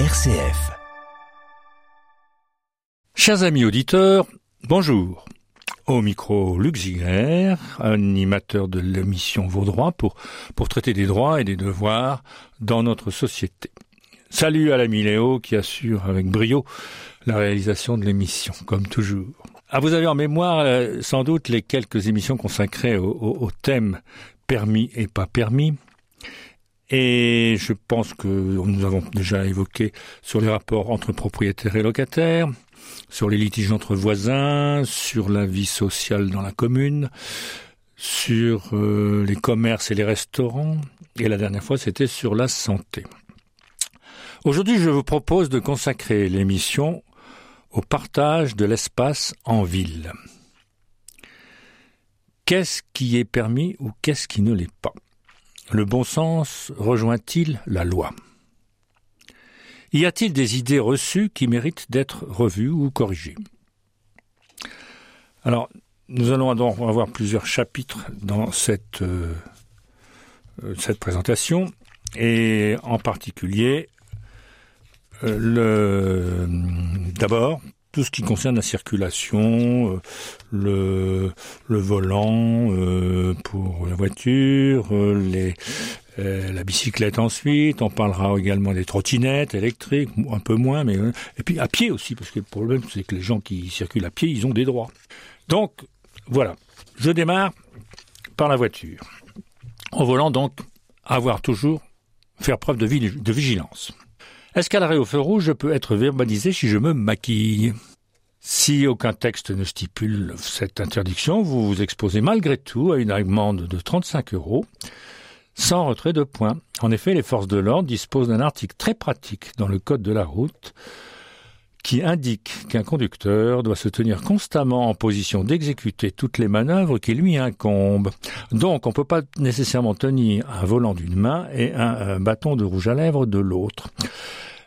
RCF. Chers amis auditeurs, bonjour. Au micro, Luc animateur de l'émission Vos droits pour, traiter des droits et des devoirs dans notre société. Salut à l'ami Léo qui assure avec brio la réalisation de l'émission, comme toujours. Ah, vous avez en mémoire euh, sans doute les quelques émissions consacrées au thème permis et pas permis. Et je pense que nous avons déjà évoqué sur les rapports entre propriétaires et locataires, sur les litiges entre voisins, sur la vie sociale dans la commune, sur euh, les commerces et les restaurants, et la dernière fois c'était sur la santé. Aujourd'hui, je vous propose de consacrer l'émission au partage de l'espace en ville. Qu'est-ce qui est permis ou qu'est-ce qui ne l'est pas? Le bon sens rejoint-il la loi? Y a-t-il des idées reçues qui méritent d'être revues ou corrigées? Alors, nous allons donc avoir plusieurs chapitres dans cette, euh, cette présentation, et en particulier le d'abord tout ce qui concerne la circulation, le, le volant euh, pour la voiture, euh, la bicyclette ensuite. On parlera également des trottinettes électriques, un peu moins, mais et puis à pied aussi, parce que le problème c'est que les gens qui circulent à pied, ils ont des droits. Donc voilà, je démarre par la voiture. En volant donc, avoir toujours faire preuve de vigilance. Est-ce qu'à l'arrêt au feu rouge, je peux être verbalisé si je me maquille? Si aucun texte ne stipule cette interdiction, vous vous exposez malgré tout à une amende de 35 euros sans retrait de points. En effet, les forces de l'ordre disposent d'un article très pratique dans le Code de la route qui indique qu'un conducteur doit se tenir constamment en position d'exécuter toutes les manœuvres qui lui incombent. Donc on ne peut pas nécessairement tenir un volant d'une main et un, bâton de rouge à lèvres de l'autre.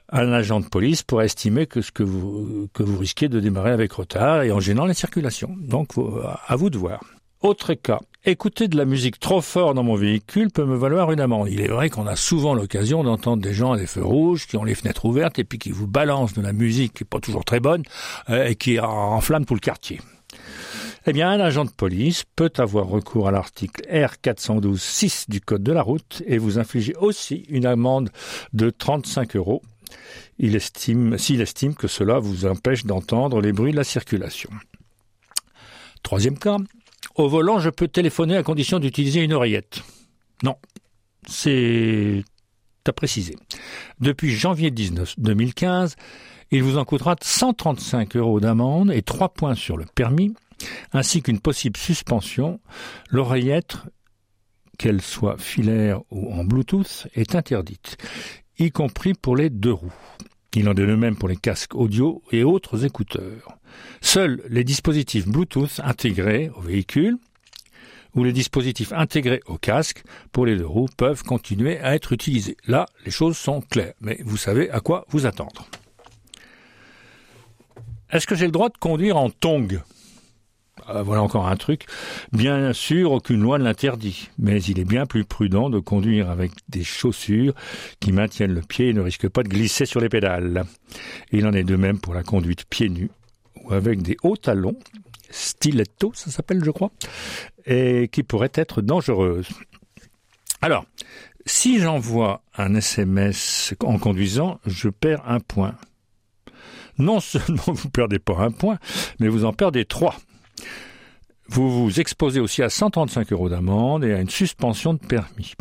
Un agent de police pourrait estimer que vous, que vous risquez de démarrer avec retard et en gênant la circulation. Donc à vous de voir. Autre cas, écouter de la musique trop fort dans mon véhicule peut me valoir une amende. Il est vrai qu'on a souvent l'occasion d'entendre des gens à des feux rouges qui ont les fenêtres ouvertes et puis qui vous balancent de la musique qui n'est pas toujours très bonne euh, et qui enflamme tout le quartier. Eh bien, un agent de police peut avoir recours à l'article R412-6 du Code de la route et vous infliger aussi une amende de 35 euros. Il estime, s'il estime que cela vous empêche d'entendre les bruits de la circulation. Troisième cas, au volant, je peux téléphoner à condition d'utiliser une oreillette. Non, c'est à préciser. Depuis janvier 19, 2015, il vous en coûtera 135 euros d'amende et 3 points sur le permis, ainsi qu'une possible suspension. L'oreillette, qu'elle soit filaire ou en Bluetooth, est interdite, y compris pour les deux roues. Il en est de même pour les casques audio et autres écouteurs. Seuls les dispositifs Bluetooth intégrés au véhicule ou les dispositifs intégrés au casque pour les deux roues peuvent continuer à être utilisés. Là, les choses sont claires, mais vous savez à quoi vous attendre. Est-ce que j'ai le droit de conduire en tongs? Voilà encore un truc. Bien sûr, aucune loi ne l'interdit, mais il est bien plus prudent de conduire avec des chaussures qui maintiennent le pied et ne risquent pas de glisser sur les pédales. Il en est de même pour la conduite pieds nus ou avec des hauts talons, stiletto, ça s'appelle, je crois, et qui pourraient être dangereuses. Alors, si j'envoie un SMS en conduisant, je perds un point. Non seulement vous perdez pas un point, mais vous en perdez trois. Vous vous exposez aussi à 135 euros d'amende et à une suspension de permis.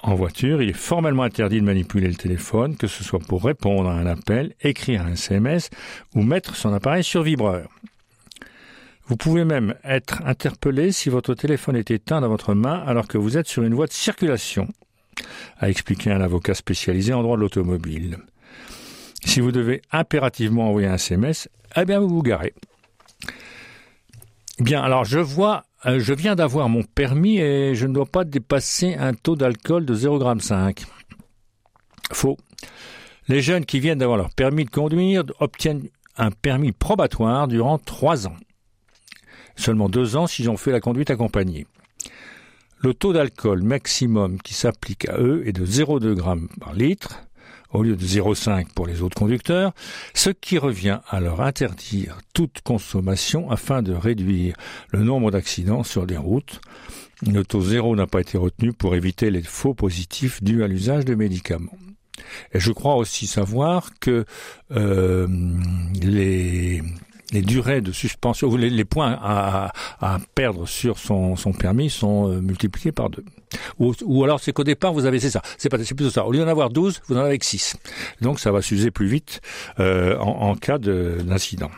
En voiture, il est formellement interdit de manipuler le téléphone, que ce soit pour répondre à un appel, écrire un SMS ou mettre son appareil sur vibreur. Vous pouvez même être interpellé si votre téléphone est éteint dans votre main alors que vous êtes sur une voie de circulation, a expliqué un avocat spécialisé en droit de l'automobile. Si vous devez impérativement envoyer un SMS, eh bien vous vous garez. Bien, alors je vois, euh, je viens d'avoir mon permis et je ne dois pas dépasser un taux d'alcool de 0,5 g. Faux. Les jeunes qui viennent d'avoir leur permis de conduire obtiennent un permis probatoire durant trois ans. Seulement deux ans s'ils ont fait la conduite accompagnée. Le taux d'alcool maximum qui s'applique à eux est de 0,2 g par litre. Au lieu de 0,5 pour les autres conducteurs, ce qui revient à leur interdire toute consommation afin de réduire le nombre d'accidents sur les routes. Le taux zéro n'a pas été retenu pour éviter les faux positifs dus à l'usage de médicaments. Et je crois aussi savoir que euh, les les durées de suspension, les, les points à, perdre sur son, permis sont euh, multipliés par deux. Ou, alors c'est qu'au départ vous avez c'est ça, c'est pas c'est plutôt ça. Au lieu d'en avoir 12, vous en avez que 6. Donc ça va s'user plus vite euh, en, en cas d'incident.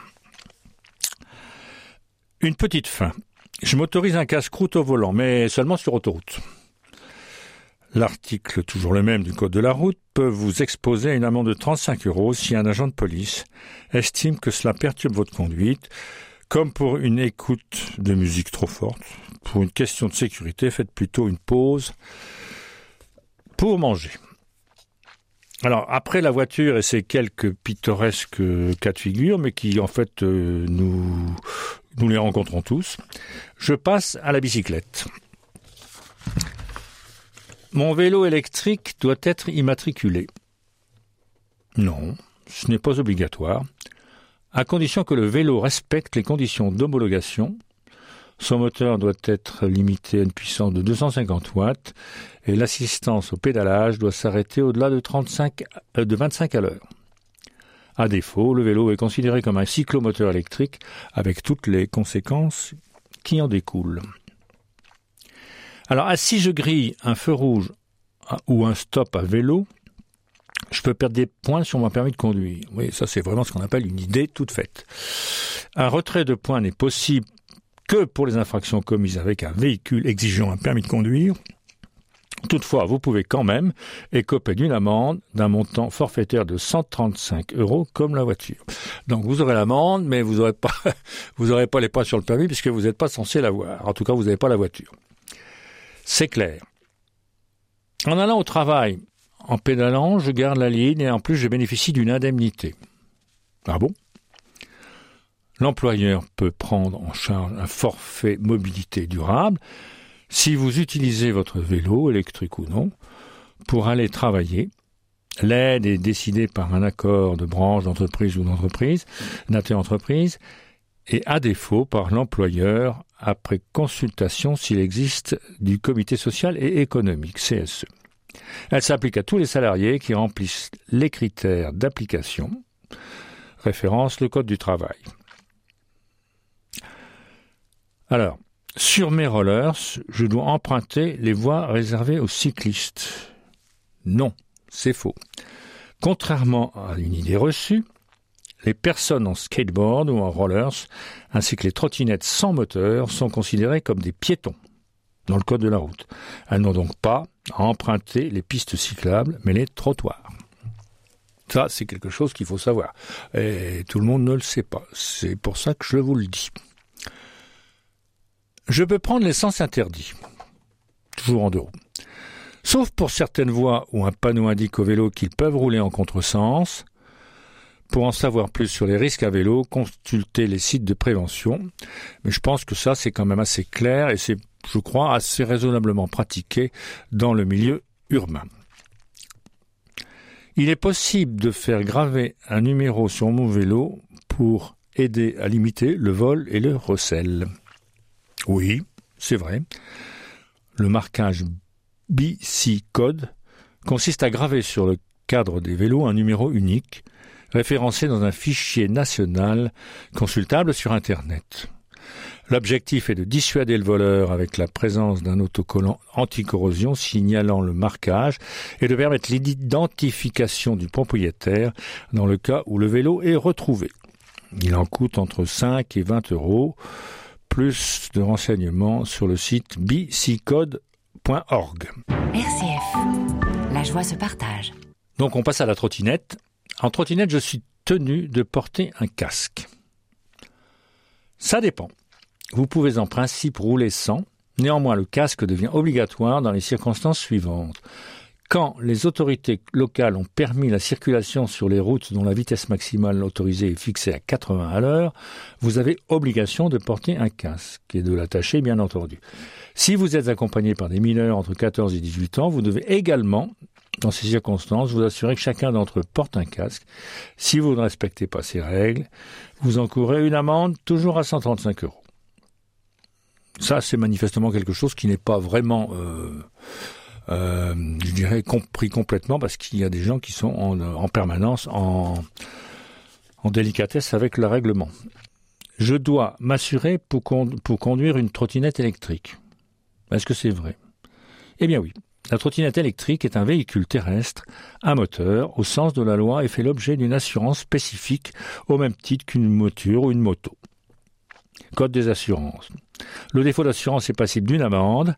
Une petite fin. Je m'autorise un casse-croûte au volant, mais seulement sur autoroute. L'article, toujours le même du Code de la route, peut vous exposer à une amende de 35 euros si un agent de police estime que cela perturbe votre conduite, comme pour une écoute de musique trop forte. Pour une question de sécurité, faites plutôt une pause pour manger. Alors, après la voiture et ces quelques pittoresques cas de figure, mais qui en fait euh, nous, nous les rencontrons tous, je passe à la bicyclette. Mon vélo électrique doit être immatriculé. Non, ce n'est pas obligatoire, à condition que le vélo respecte les conditions d'homologation. Son moteur doit être limité à une puissance de 250 watts et l'assistance au pédalage doit s'arrêter au-delà de, 35, euh, de 25 à l'heure. À défaut, le vélo est considéré comme un cyclomoteur électrique avec toutes les conséquences qui en découlent. Alors, ah, si je grille un feu rouge ah, ou un stop à vélo, je peux perdre des points sur mon permis de conduire. Oui, ça c'est vraiment ce qu'on appelle une idée toute faite. Un retrait de points n'est possible que pour les infractions commises avec un véhicule exigeant un permis de conduire. Toutefois, vous pouvez quand même écoper d'une amende d'un montant forfaitaire de 135 euros comme la voiture. Donc vous aurez l'amende, mais vous n'aurez pas, pas les points sur le permis puisque vous n'êtes pas censé l'avoir. En tout cas, vous n'avez pas la voiture. C'est clair. En allant au travail, en pédalant, je garde la ligne et en plus je bénéficie d'une indemnité. Ah bon? L'employeur peut prendre en charge un forfait mobilité durable si vous utilisez votre vélo, électrique ou non, pour aller travailler. L'aide est décidée par un accord de branche d'entreprise ou d'entreprise, d'inter-entreprise, et à défaut par l'employeur après consultation s'il existe du comité social et économique CSE. Elle s'applique à tous les salariés qui remplissent les critères d'application, référence le Code du travail. Alors, sur mes rollers, je dois emprunter les voies réservées aux cyclistes. Non, c'est faux. Contrairement à une idée reçue, les personnes en skateboard ou en rollers, ainsi que les trottinettes sans moteur, sont considérées comme des piétons dans le code de la route. Elles n'ont donc pas à emprunter les pistes cyclables, mais les trottoirs. Ça, c'est quelque chose qu'il faut savoir. Et tout le monde ne le sait pas. C'est pour ça que je vous le dis. Je peux prendre l'essence interdit. Toujours en deux roues. Sauf pour certaines voies où un panneau indique aux vélos qu'ils peuvent rouler en contresens, pour en savoir plus sur les risques à vélo, consultez les sites de prévention. Mais je pense que ça, c'est quand même assez clair et c'est, je crois, assez raisonnablement pratiqué dans le milieu urbain. Il est possible de faire graver un numéro sur mon vélo pour aider à limiter le vol et le recel. Oui, c'est vrai. Le marquage BC Code consiste à graver sur le cadre des vélos un numéro unique référencé dans un fichier national consultable sur Internet. L'objectif est de dissuader le voleur avec la présence d'un autocollant anticorrosion signalant le marquage et de permettre l'identification du propriétaire dans le cas où le vélo est retrouvé. Il en coûte entre 5 et 20 euros. Plus de renseignements sur le site bicicode.org. RCF. La joie se partage. Donc on passe à la trottinette. En trottinette, je suis tenu de porter un casque. Ça dépend. Vous pouvez en principe rouler sans, néanmoins le casque devient obligatoire dans les circonstances suivantes. Quand les autorités locales ont permis la circulation sur les routes dont la vitesse maximale autorisée est fixée à 80 à l'heure, vous avez obligation de porter un casque et de l'attacher bien entendu. Si vous êtes accompagné par des mineurs entre 14 et 18 ans, vous devez également dans ces circonstances, vous assurez que chacun d'entre eux porte un casque. Si vous ne respectez pas ces règles, vous encourez une amende toujours à 135 euros. Ça, c'est manifestement quelque chose qui n'est pas vraiment, euh, euh, je dirais, compris complètement parce qu'il y a des gens qui sont en, permanence en, en délicatesse avec le règlement. Je dois m'assurer pour, pour conduire une trottinette électrique. Est-ce que c'est vrai? Eh bien oui. La trottinette électrique est un véhicule terrestre à moteur au sens de la loi et fait l'objet d'une assurance spécifique au même titre qu'une voiture ou une moto. Code des assurances. Le défaut d'assurance est passible d'une amende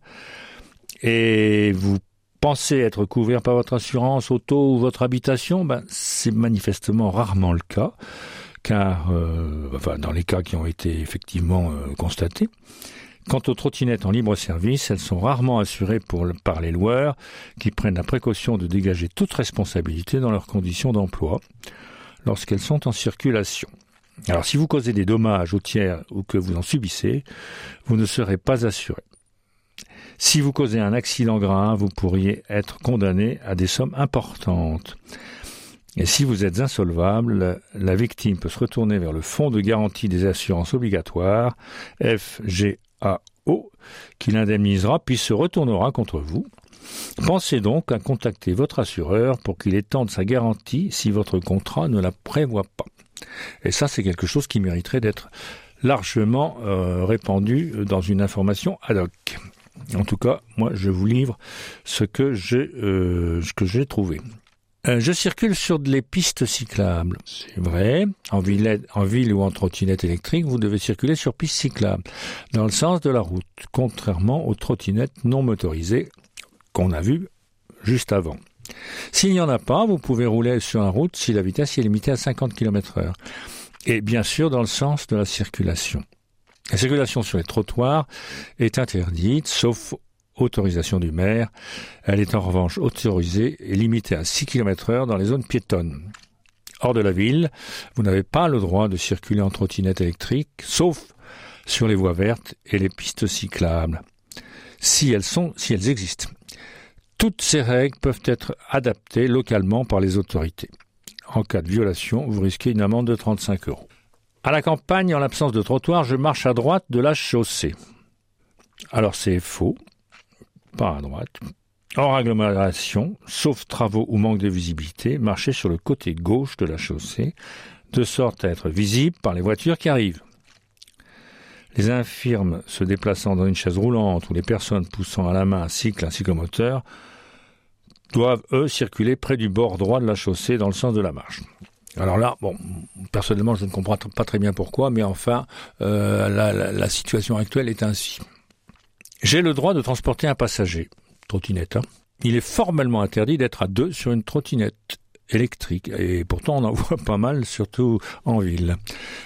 et vous pensez être couvert par votre assurance auto ou votre habitation, ben, c'est manifestement rarement le cas, car, euh, dans les cas qui ont été effectivement euh, constatés, Quant aux trottinettes en libre service, elles sont rarement assurées par les loueurs qui prennent la précaution de dégager toute responsabilité dans leurs conditions d'emploi lorsqu'elles sont en circulation. Alors si vous causez des dommages aux tiers ou que vous en subissez, vous ne serez pas assuré. Si vous causez un accident grave, vous pourriez être condamné à des sommes importantes. Et si vous êtes insolvable, la victime peut se retourner vers le Fonds de garantie des assurances obligatoires, FGAO, qui l'indemnisera puis se retournera contre vous. Pensez donc à contacter votre assureur pour qu'il étende sa garantie si votre contrat ne la prévoit pas. Et ça, c'est quelque chose qui mériterait d'être largement euh, répandu dans une information ad hoc. En tout cas, moi, je vous livre ce que j'ai euh, que j'ai trouvé. Euh, je circule sur des pistes cyclables. C'est vrai. En ville, ou en trottinette électrique, vous devez circuler sur pistes cyclables, dans le sens de la route, contrairement aux trottinettes non motorisées qu'on a vues juste avant. S'il n'y en a pas, vous pouvez rouler sur la route si la vitesse est limitée à 50 km heure. Et bien sûr dans le sens de la circulation. La circulation sur les trottoirs est interdite, sauf autorisation du maire. Elle est en revanche autorisée et limitée à 6 km heure dans les zones piétonnes. Hors de la ville, vous n'avez pas le droit de circuler en trottinette électrique, sauf sur les voies vertes et les pistes cyclables. Si elles sont, si elles existent. Toutes ces règles peuvent être adaptées localement par les autorités. En cas de violation, vous risquez une amende de 35 euros. À la campagne, en l'absence de trottoir, je marche à droite de la chaussée. Alors c'est faux, pas à droite. Hors agglomération, sauf travaux ou manque de visibilité, marchez sur le côté gauche de la chaussée, de sorte à être visible par les voitures qui arrivent. Les infirmes se déplaçant dans une chaise roulante ou les personnes poussant à la main un cycle, un cyclomoteur doivent, eux, circuler près du bord droit de la chaussée dans le sens de la marche. Alors là, bon, personnellement, je ne comprends pas très bien pourquoi, mais enfin, euh, la, situation actuelle est ainsi. J'ai le droit de transporter un passager, trottinette. Hein. Il est formellement interdit d'être à deux sur une trottinette électrique, et pourtant on en voit pas mal, surtout en ville.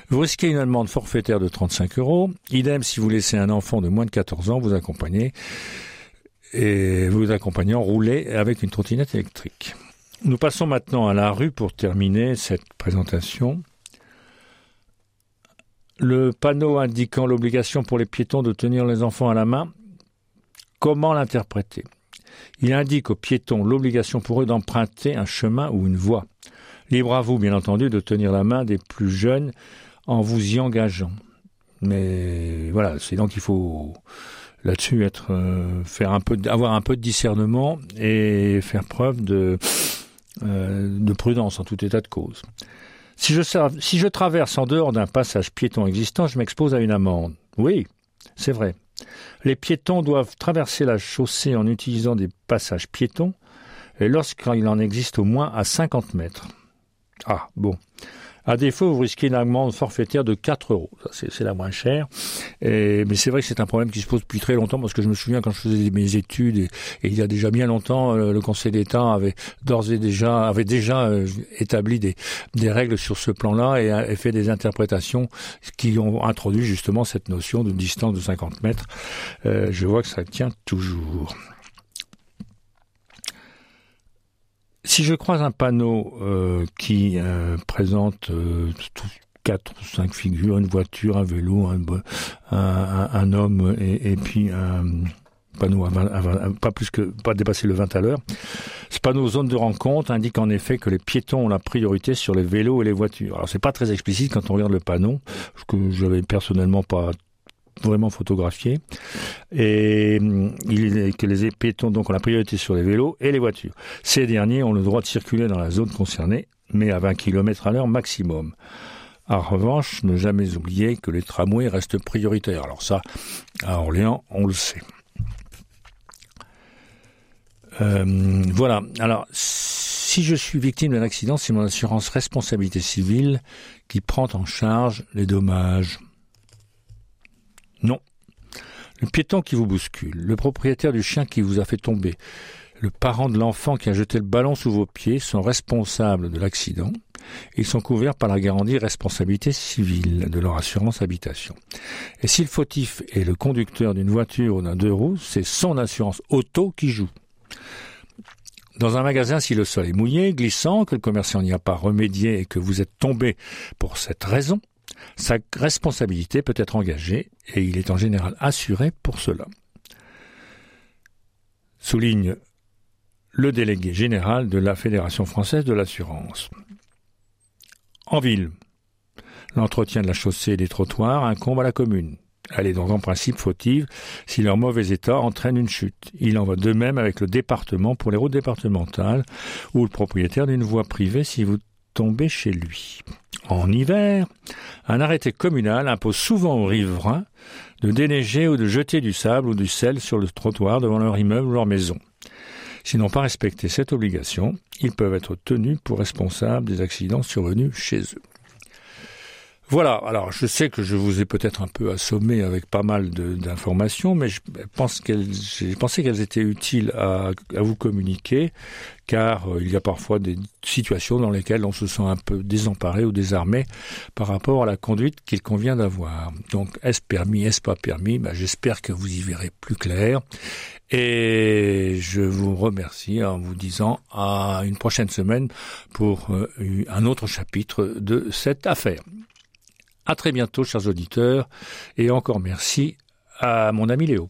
Vous risquez une amende forfaitaire de 35 euros. Idem si vous laissez un enfant de moins de 14 ans vous accompagner et vous accompagnant rouler avec une trottinette électrique. Nous passons maintenant à la rue pour terminer cette présentation. Le panneau indiquant l'obligation pour les piétons de tenir les enfants à la main, comment l'interpréter? Il indique aux piétons l'obligation pour eux d'emprunter un chemin ou une voie. Libre à vous, bien entendu, de tenir la main des plus jeunes en vous y engageant. Mais voilà, c'est donc il faut là-dessus être euh, un peu avoir un peu de discernement et faire preuve de euh, de prudence en tout état de cause. Si je traverse en dehors d'un passage piéton existant, je m'expose à une amende. Oui, c'est vrai. Les piétons doivent traverser la chaussée en utilisant des passages piétons, et lorsqu'il en existe au moins à 50 mètres. Ah, bon. À défaut, vous risquez une amende forfaitaire de 4 euros. C'est la moins chère. Mais c'est vrai que c'est un problème qui se pose depuis très longtemps parce que je me souviens quand je faisais mes études et, il y a déjà bien longtemps, euh, le Conseil d'État avait d'ores et déjà avait déjà euh, établi des, règles sur ce plan-là et, et, fait des interprétations qui ont introduit justement cette notion de distance de 50 mètres. Euh, je vois que ça tient toujours. Si je croise un panneau euh, qui euh, présente euh, quatre ou cinq figures, une voiture, un vélo, un, homme et, et, puis un panneau à, 20, pas plus que pas dépasser le 20 à l'heure. Ce panneau zone de rencontre indique en effet que les piétons ont la priorité sur les vélos et les voitures. Alors c'est pas très explicite quand on regarde le panneau, ce que j'avais personnellement pas vraiment photographié et est que les piétons donc ont la priorité sur les vélos et les voitures. Ces derniers ont le droit de circuler dans la zone concernée, mais à 20 km à l'heure maximum. En revanche, ne jamais oublier que les tramways restent prioritaires. Alors ça, à Orléans, on le sait. Euh, voilà. Alors, si je suis victime d'un accident, c'est mon assurance responsabilité civile qui prend en charge les dommages. Non. Le piéton qui vous bouscule, le propriétaire du chien qui vous a fait tomber, le parent de l'enfant qui a jeté le ballon sous vos pieds sont responsables de l'accident. Ils sont couverts par la garantie responsabilité civile de leur assurance habitation. Et si le fautif est le conducteur d'une voiture ou d'un deux roues, c'est son assurance auto qui joue. Dans un magasin, si le sol est mouillé, glissant, que le commerçant n'y a pas remédié et que vous êtes tombé pour cette raison, sa responsabilité peut être engagée et il est en général assuré pour cela. Souligne le délégué général de la Fédération française de l'assurance. En ville, l'entretien de la chaussée et des trottoirs incombe à la commune. Elle est donc en principe fautive si leur mauvais état entraîne une chute. Il en va de même avec le département pour les routes départementales ou le propriétaire d'une voie privée si vous chez lui. En hiver, un arrêté communal impose souvent aux riverains de déneiger ou de jeter du sable ou du sel sur le trottoir devant leur immeuble ou leur maison. S'ils n'ont pas respecté cette obligation, ils peuvent être tenus pour responsables des accidents survenus chez eux. Voilà, alors je sais que je vous ai peut-être un peu assommé avec pas mal d'informations, mais je pense qu'elles, j'ai pensé qu'elles étaient utiles à, vous communiquer, car euh, il y a parfois des situations dans lesquelles on se sent un peu désemparé ou désarmé par rapport à la conduite qu'il convient d'avoir. Donc, est-ce permis, est-ce pas permis? Ben, J'espère que vous y verrez plus clair. Et je vous remercie en vous disant à une prochaine semaine pour euh, un autre chapitre de cette affaire. À très bientôt, chers auditeurs, et encore merci à mon ami Léo.